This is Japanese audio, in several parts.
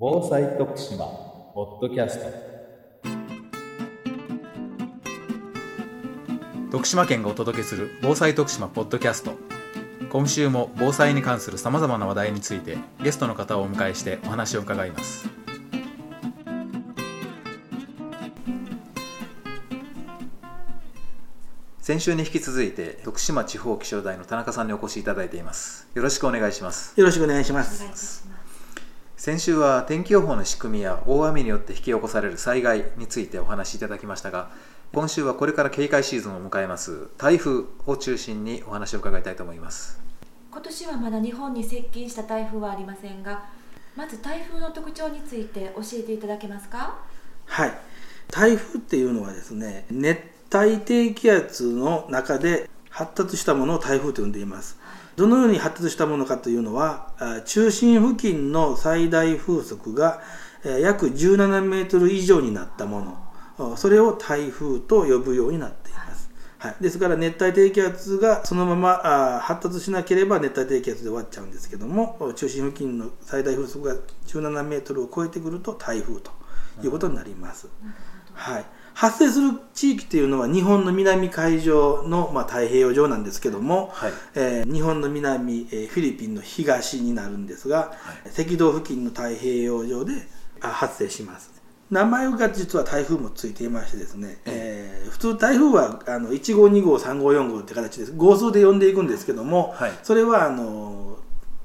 防災徳島ポッドキャスト。徳島県がお届けする防災徳島ポッドキャスト。今週も防災に関するさまざまな話題についてゲストの方をお迎えしてお話を伺います。先週に引き続いて徳島地方気象台の田中さんにお越しいただいています。よろしくお願いします。よろしくお願いします。先週は天気予報の仕組みや大雨によって引き起こされる災害についてお話しいただきましたが今週はこれから警戒シーズンを迎えます台風を中心にお話を伺いたいと思います今年はまだ日本に接近した台風はありませんが、まず台風の特徴について教えていただけますか？はい。台風っていうのはですね、熱帯低気圧の中で発達したものを台風と呼んでいます。どのように発達したものかというのは、あ中心付近の最大風速がえー約17メートル以上になったもの、あそれを台風と呼ぶようになっています。はい、ですから熱帯低気圧がそのままあ発達しなければ熱帯低気圧で終わっちゃうんですけども中心付近の最大風速が17メートルを超えてくると台風ということになります。はい、発生する地域っていうのは日本の南海上の、まあ、太平洋上なんですけども、はい。えー日本の南、えーフィリピンの東になるんですが、赤道付近の太平洋上であ発生します。名前が実は台風もついていましてですね、えー普通台風はあの1号2号3号4号って形です。号数で呼んでいくんですけども、はい。それはあの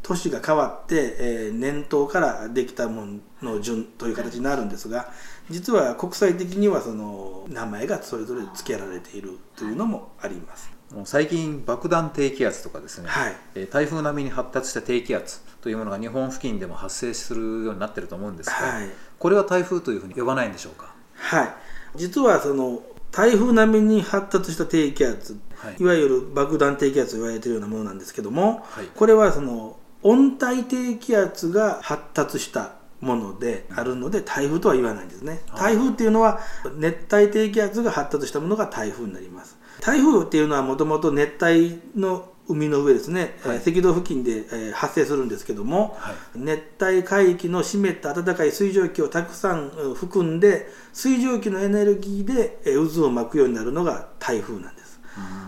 年が変わって、えー年頭からできたものの順という形になるんですが実は国際的にはその名前がそれぞれ付けられているというのもあります。最近爆弾低気圧とかですね、はい。えー台風並みに発達した低気圧というものが日本付近でも発生するようになってると思うんですが、はい。これは台風というふうに呼ばないんでしょうか？はい、実はその台風並みに発達した低気圧、はい。い、わゆる爆弾低気圧と言われているようなものなんですけども、はい。これはその温帯低気圧が発達したものであるので台風とは言わないんですね。台風っていうのは熱帯低気圧が発達したものが台風になります。台風っていうのはもともと熱帯の海の上ですね、はい。えー赤道付近で、えー発生するんですけども、はい。熱帯海域の湿った暖かい水蒸気をたくさんうん含んで水蒸気のエネルギーでえー渦を巻くようになるのが台風なんです、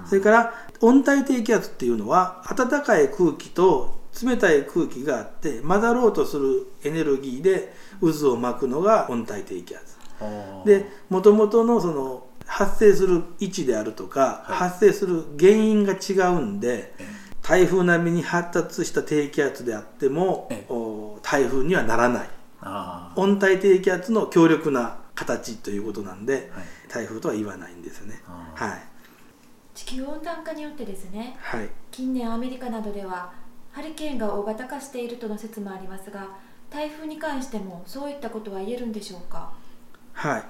それから温帯低気圧っていうのは暖かい空気と冷たい空気があって混ざろうとするエネルギーで渦を巻くのが温帯低気圧。でもともとのその発生する位置であるとか、はい。発生する原因が違うんで、台風並みに発達した低気圧であっても台風にはならない。温帯低気圧の強力な形ということなんで、はい。台風とは言わないんですよね。はい、地球温暖化によってですね、はい。近年アメリカなどではハリケーンが大型化しているとの説もありますが、台風に関してもそういったことは言えるんでしょうか？はい、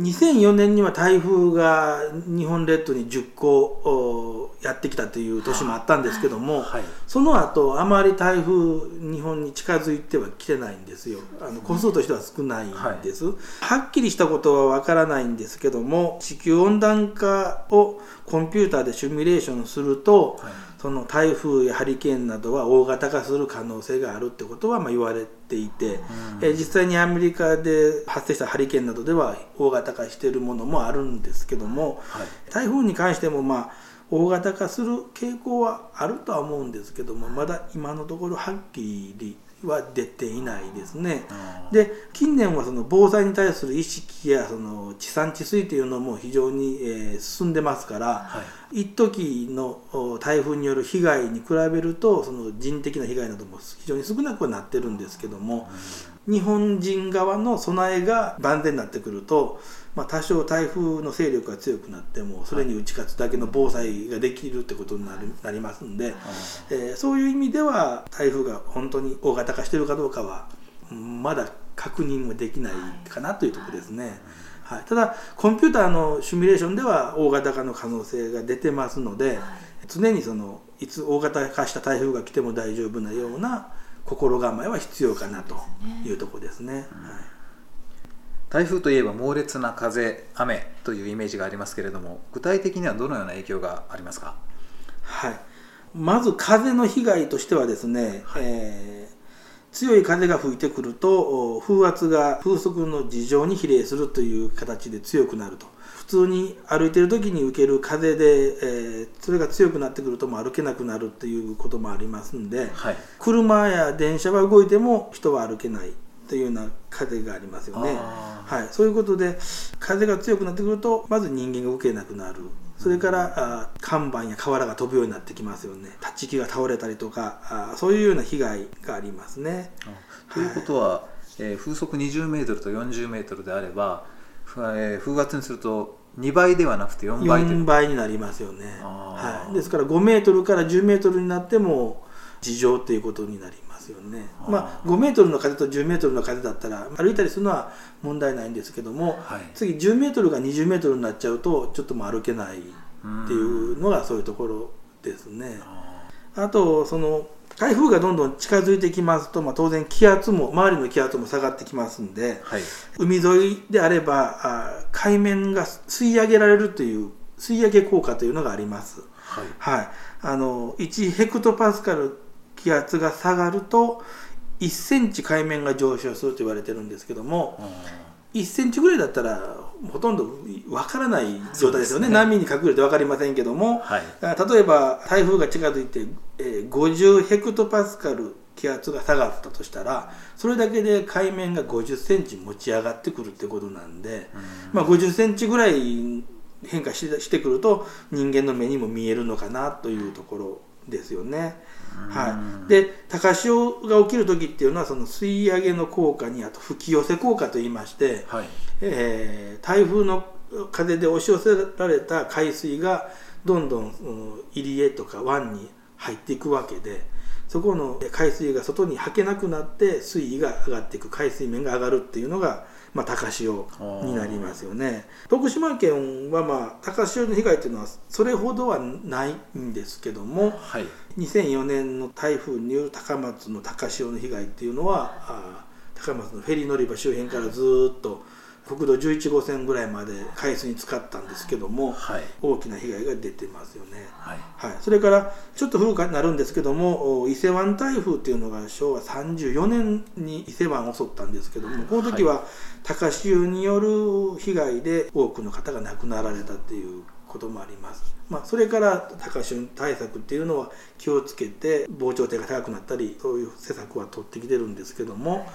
2004年には台風が日本列島に10個おやってきたという年もあったんですけども、はい。その後あまり台風日本に近づいてはきてないんですよ。あの個数としては少ないんです、はっきりしたことはわからないんですけども地球温暖化をコンピューターでシミュレーションすると、はいその台風やハリケーンなどは大型化する可能性があるってことはまあ言われていて、えー実際にアメリカで発生したハリケーンなどでは大型化しているものもあるんですけども、はい。台風に関してもまあ大型化する傾向はあるとは思うんですけどもまだ今のところはっきりは出ていないですね。で近年はその防災に対する意識やその地産地水というのも非常に、えー進んでますから、はい。一時のお台風による被害に比べるとその人的な被害なども非常に少なくはなってるんですけども、日本人側の備えが万全になってくると、まあ、多少台風の勢力が強くなってもそれに打ち勝つだけの防災ができるってことになるなりますんで、えーそういう意味では台風が本当に大型化してるかどうかはうんまだ確認はできないかなというところですね。はい、ただコンピューターのシミュレーションでは大型化の可能性が出てますので、常にそのいつ大型化した台風が来ても大丈夫なような心構えは必要かなというところですね。はい台風といえば猛烈な風雨というイメージがありますけれども具体的にはどのような影響がありますか？はい、まず風の被害としてはですね、えー強い風が吹いてくるとお風圧が風速の事情に比例するという形で強くなると。普通に歩いてる時に受ける風で、えーそれが強くなってくるともう歩けなくなるっていうこともありますんで、はい。車や電車は動いても人は歩けないというような風がありますよね。あはい、そういうことで風が強くなってくるとまず人間が動けなくなる。それからあ看板や瓦が飛ぶようになってきますよね。立ち木が倒れたりとかあそういうような被害がありますね。ー。ということは、えー風速20メートルと40メートルであれば、ふえー風圧にすると2倍ではなくて4倍という。4倍になりますよね、はい、ですから5メートルから10メートルになっても事情ということになりますよね。あーまあ5メートルの風と10メートルの風だったら歩いたりするのは問題ないんですけども、はい。次10メートルが20メートルになっちゃうとちょっともう歩けないっていうのがそういうところですね。あとその台風がどんどん近づいてきますと、まあ、当然気圧も周りの気圧も下がってきますんではい。海沿いであればあ海面が吸い上げられるという吸い上げ効果というのがあります。はい。はい、あの1ヘクトパスカル気圧が下がると1センチ海面が上昇すると言われてるんですけども1センチぐらいだったらほとんどわからない状態ですよね。ね。波に隠れて分かりませんけども、はい。あ例えば台風が近づいて、えー50ヘクトパスカル気圧が下がったとしたらそれだけで海面が50センチ持ち上がってくるってことなんで、まあ、50センチぐらい変化してしてくると人間の目にも見えるのかなというところですよね。はい、で高潮が起きる時っていうのはその吸い上げの効果にあと吹き寄せ効果といいまして、はい。えー台風の風で押し寄せられた海水がどんどん入り江とか湾に入っていくわけでそこの海水が外に吐けなくなって水位が上がっていく海水面が上がるっていうのが、まあ、高潮になりますよね。徳島県は、まあ、高潮の被害っていうのはそれほどはないんですけどもはい。2004年の台風による高松の高潮の被害っていうのはあー高松のフェリー乗り場周辺からずーっと国道11号線ぐらいまで海水に浸かったんですけども、はい。大きな被害が出てますよね。はい。はい、それからちょっと古くなるんですけどもお伊勢湾台風っていうのが昭和34年に伊勢湾を襲ったんですけどもこの時は高潮による被害で多くの方が亡くなられたっていうこともあります、まあ、それから高潮対策っていうのは気をつけて防潮堤が高くなったりそういう施策は取ってきてるんですけども、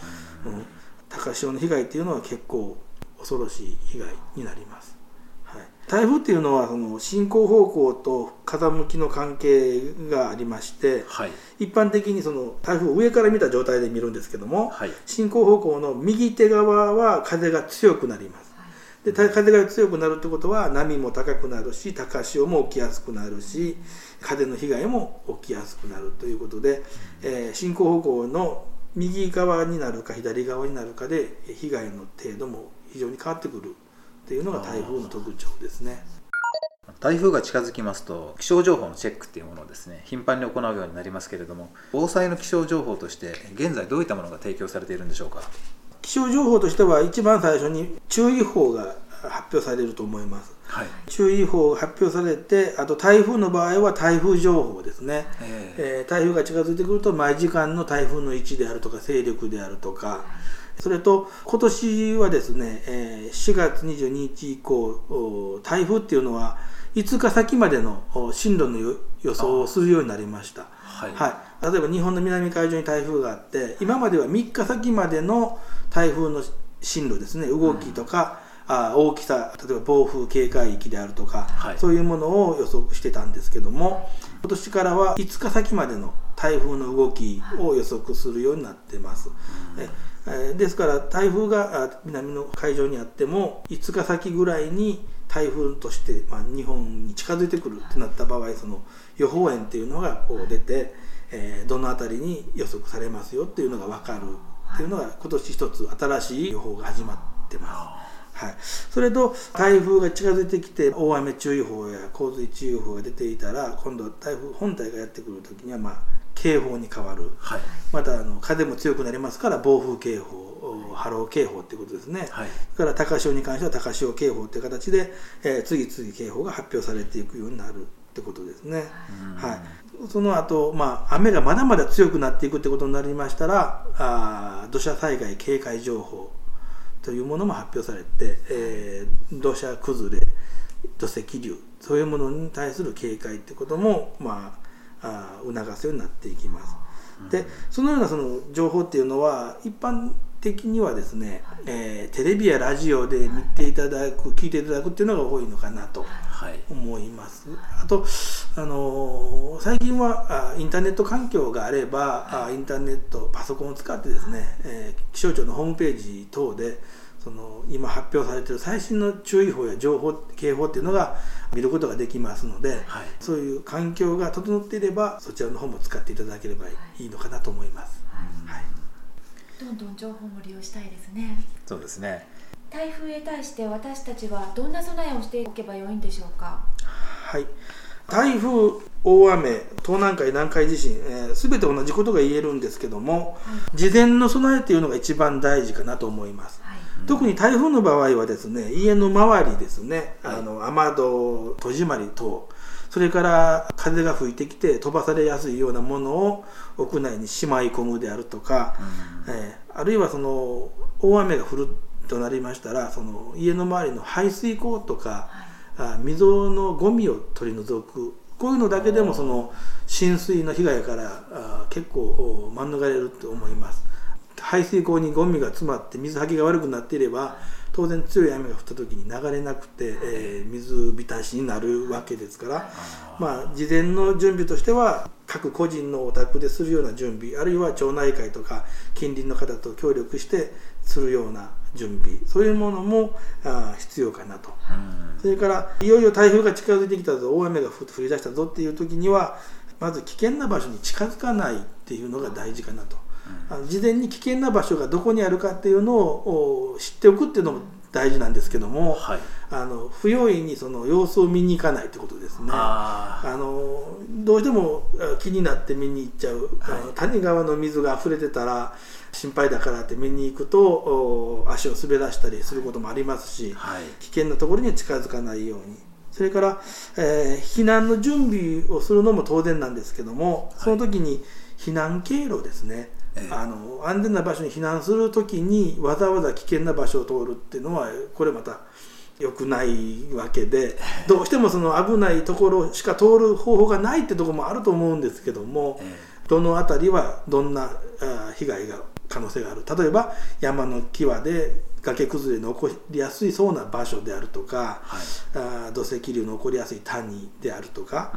うん、高潮の被害っていうのは結構恐ろしい被害になります。はい、台風っていうのはその進行方向と風向きの関係がありましてはい。一般的にその台風を上から見た状態で見るんですけどもはい。進行方向の右手側は風が強くなります。でた風が強くなるってことは波も高くなるし高潮も起きやすくなるし風の被害も起きやすくなるということで、えー進行方向の右側になるか左側になるかでえー被害の程度も非常に変わってくるっていうのが台風の特徴ですね。台風が近づきますと気象情報のチェックっていうものをですね頻繁に行うようになりますけれども防災の気象情報として現在どういったものが提供されているんでしょうか？気象情報としては一番最初に注意報が発表されると思います。はい注意報が発表されてあと台風の場合は台風情報ですね、ええー台風が近づいてくると毎時間の台風の位置であるとか勢力であるとかそれと今年はですね、えー4月22日以降お台風っていうのは5日先までのお進路のよ予想をするようになりました。はい。はい、例えば日本の南海上に台風があって今までは3日先までの台風の進路ですね動きとか、あ大きさ例えば暴風警戒域であるとか、はい。そういうものを予測してたんですけども今年からは5日先までの台風の動きを予測するようになってます。ええーですから台風があ南の海上にあっても5日先ぐらいに台風として、まあ、日本に近づいてくるってなった場合その予報円っていうのがこう出て、えーどの辺りに予測されますよっていうのが分かるっていうのが今年一つ新しい予報が始まってます。はい、それと台風が近づいてきて大雨注意報や洪水注意報が出ていたら今度は台風本体がやってくる時にはまあ警報に変わる。はい。またあの風も強くなりますから暴風警報お波浪警報っていうことですね、はい。それから高潮に関しては高潮警報っていう形で、えー次々警報が発表されていくようになるってことですね。はい、その後、まあ雨がまだまだ強くなっていくってことになりましたらあ土砂災害警戒情報というものも発表されて、えー、土砂崩れ土石流そういうものに対する警戒ってことも、まあ、あ促すようになっていきます。でそのようなその情報っていうのは一般的にはですね、えー、テレビやラジオで見ていただく聞いていただくっていうのが多いのかなと思います。あと、あのー、最近はあインターネット環境があれば、はい、あインターネットパソコンを使ってですね、えー、気象庁のホームページ等でその今発表されている最新の注意報や情報警報っていうのが見ることができますので、はい、そういう環境が整っていればそちらの方も使っていただければいいのかなと思います。はい、どんどん情報も利用したいですね。そうですね。台風へ対して私たちはどんな備えをしておけばよいんでしょうか？はい。台風、大雨、東南海、南海地震、す、え、べ、て同じことが言えるんですけども、はい、事前の備えというのが一番大事かなと思います。特に台風の場合はですね家の周りですね、あの雨戸戸締まり等それから風が吹いてきて飛ばされやすいようなものを屋内にしまい込むであるとか、うん、えー、あるいはその大雨が降るとなりましたらその家の周りの排水溝とか、はい、溝のゴミを取り除くこういうのだけでもその浸水の被害からあ結構免れると思います。排水溝にゴミが詰まって水はけが悪くなっていれば当然強い雨が降った時に流れなくて、えー、水浸しになるわけですからまあ事前の準備としては各個人のお宅でするような準備あるいは町内会とか近隣の方と協力してするような準備そういうものもあ必要かなと、それからいよいよ台風が近づいてきたぞ大雨が降り出したぞっていう時にはまず危険な場所に近づかないっていうのが大事かなと。あの事前に危険な場所がどこにあるかっていうのを知っておくっていうのも大事なんですけども、はい、あの不用意にその様子を見に行かないってことですね。あのどうしても気になって見に行っちゃう、はい、谷川の水が溢れてたら心配だからって見に行くと足を滑らしたりすることもありますし、はい、危険なところに近づかないように。それから、えー、避難の準備をするのも当然なんですけどもその時に避難経路ですね、あの安全な場所に避難する時にわざわざ危険な場所を通るっていうのはこれまた良くないわけでどうしてもその危ないところしか通る方法がないってところもあると思うんですけどもどの辺りはどんな被害が可能性がある。例えば山の際で崖崩れの起こりやすいそうな場所であるとか、はい、あ土石流の起こりやすい谷であるとか、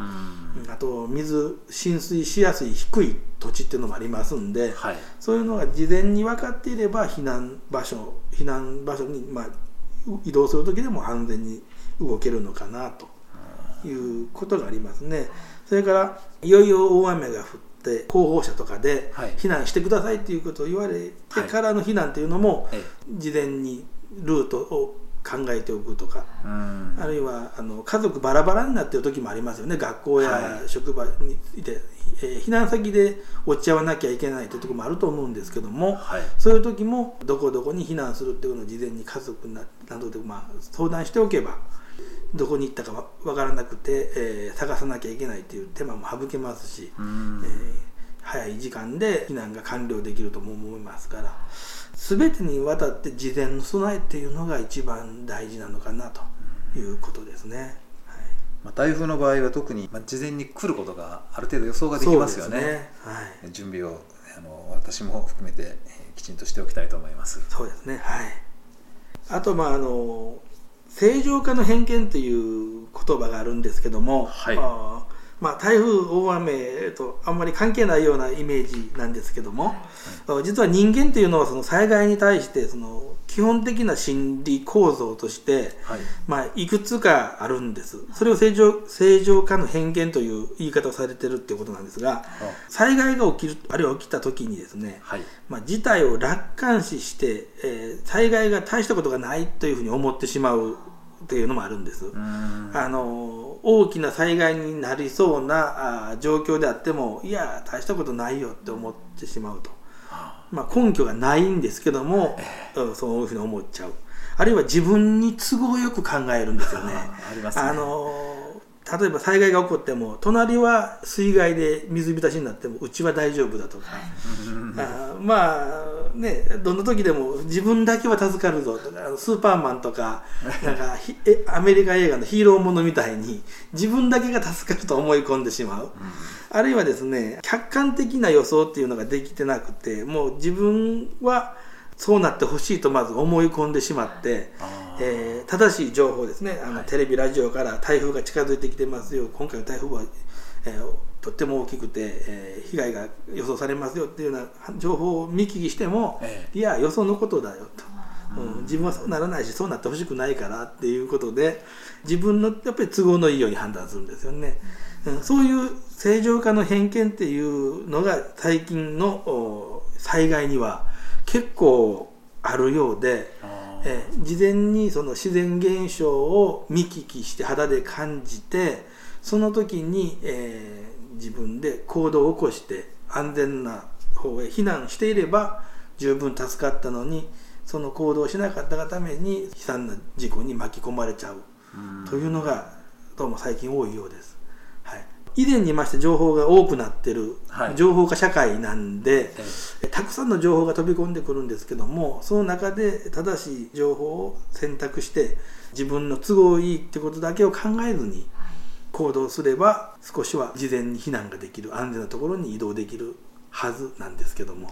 あと水浸水しやすい低い土地っていうのもありますんで、はい、そういうのが事前に分かっていれば避難場所避難場所に、まあ、移動する時でも安全に動けるのかなということがありますね。それからいよいよ大雨が降って広報車とかで避難してくださいっていうことを言われてからの避難っていうのも事前にルートを考えておくとか、あるいはあの家族バラバラになってる時もありますよね。学校や職場にいて、えー、避難先で落ち合わなきゃいけないというところもあると思うんですけども、はい、そういう時もどこどこに避難するっていうのを事前に家族などで、まあ、相談しておけばどこに行ったかわからなくて、えー、探さなきゃいけないという手間も省けますし、えー、早い時間で避難が完了できるとも思いますから全てにわたって事前の備えっていうのが一番大事なのかなということですね。はいまあ、台風の場合は特に、まあ、事前に来ることがある程度予想ができますよね。ねはい、準備をあの私も含めて、えー、きちんとしておきたいと思います。そうですね。はい。あとまああの正常化の偏見という言葉があるんですけども、はい、あまあ、台風大雨とあんまり関係ないようなイメージなんですけども、はい、実は人間というのはその災害に対してその基本的な心理構造として、はい、まあ、いくつかあるんです。それを正常正常化の偏見という言い方をされてるっていうことなんですが災害が起きるあるいは起きた時にですね、はい、まあ、事態を楽観視して、えー、災害が大したことがないというふうに思ってしまうっていうのもあるんです。あの大きな災害になりそうなあ状況であってもいや大したことないよって思ってしまうと、まあ、根拠がないんですけども、えー、そういうふうに思っちゃう。あるいは自分に都合よく考えるんですよね。あ、ね、の例えば災害が起こっても隣は水害で水浸しになってもうちは大丈夫だとか、あまあねどんな時でも自分だけは助かるぞとかスーパーマンとかなんかアメリカ映画のヒーローものみたいに自分だけが助かると思い込んでしまう、あるいはですね客観的な予想っていうのができてなくてもう自分はそうなってほしいとまず思い込んでしまって、えー正しい情報ですね。あの、はい。テレビラジオから台風が近づいてきてますよ。今回の台風は、えーとっても大きくて、えー被害が予想されますよっていうような情報を見聞きしても、えいや予想のことだよと、うん自分はそうならないしそうなってほしくないからっていうことで自分のやっぱり都合のいいように判断するんですよね、うんそういう正常化の偏見っていうのが最近のお災害には結構あるようで、あえー事前にその自然現象を見聞きして肌で感じてその時に、えー自分で行動を起こして安全な方へ避難していれば十分助かったのにその行動をしなかったがために悲惨な事故に巻き込まれちゃう。というのがどうも最近多いようです。はい。以前にまして情報が多くなってる、はい。情報化社会なんで、えたくさんの情報が飛び込んでくるんですけどもその中で正しい情報を選択して自分の都合いいってことだけを考えずに行動すれば少しは事前に避難ができる安全なところに移動できるはずなんですけども。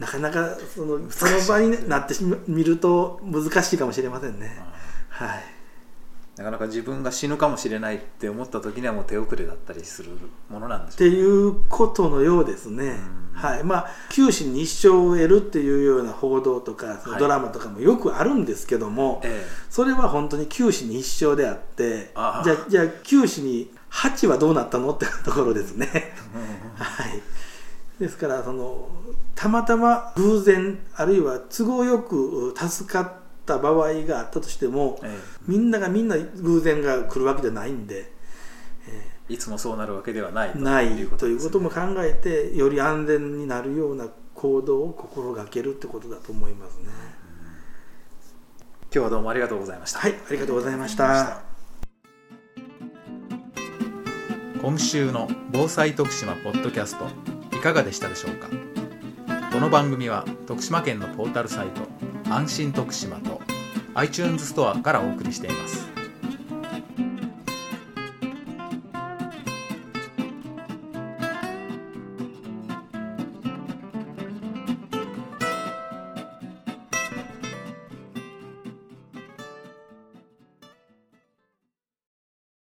なかなかそのその場になってみると難しいかもしれませんね。はいなかなか自分が死ぬかもしれないって思った時にはもう手遅れだったりするものなんでしょっていうことのようですね、はい。まあ、九死に一生を得るっていうような報道とかドラマとかもよくあるんですけども、えそれは本当に九死に一生であってじゃあじゃあ九死に八はどうなったのってところですね。はい、ですからそのたまたま偶然あるいは都合よく助かった場合があったとしても、えみんながみんな偶然が来るわけじゃないんで。えいつもそうなるわけではないとないとということも考えてより安全になるような行動を心がけるってことだと思いますね。今日はどうもありがとうございました、はい、ありがとうございました。今週の防災徳島ポッドキャストいかがでしたでしょうか？この番組は徳島県のポータルサイト安心徳島と iTunes ストアからお送りしています。